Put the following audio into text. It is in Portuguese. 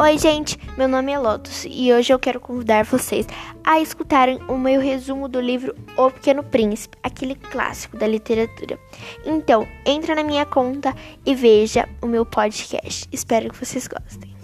Oi, gente, meu nome é Lotus e hoje eu quero convidar vocês a escutarem o meu resumo do livro O Pequeno Príncipe, aquele clássico da literatura. Então, entra na minha conta e veja o meu podcast. Espero que vocês gostem.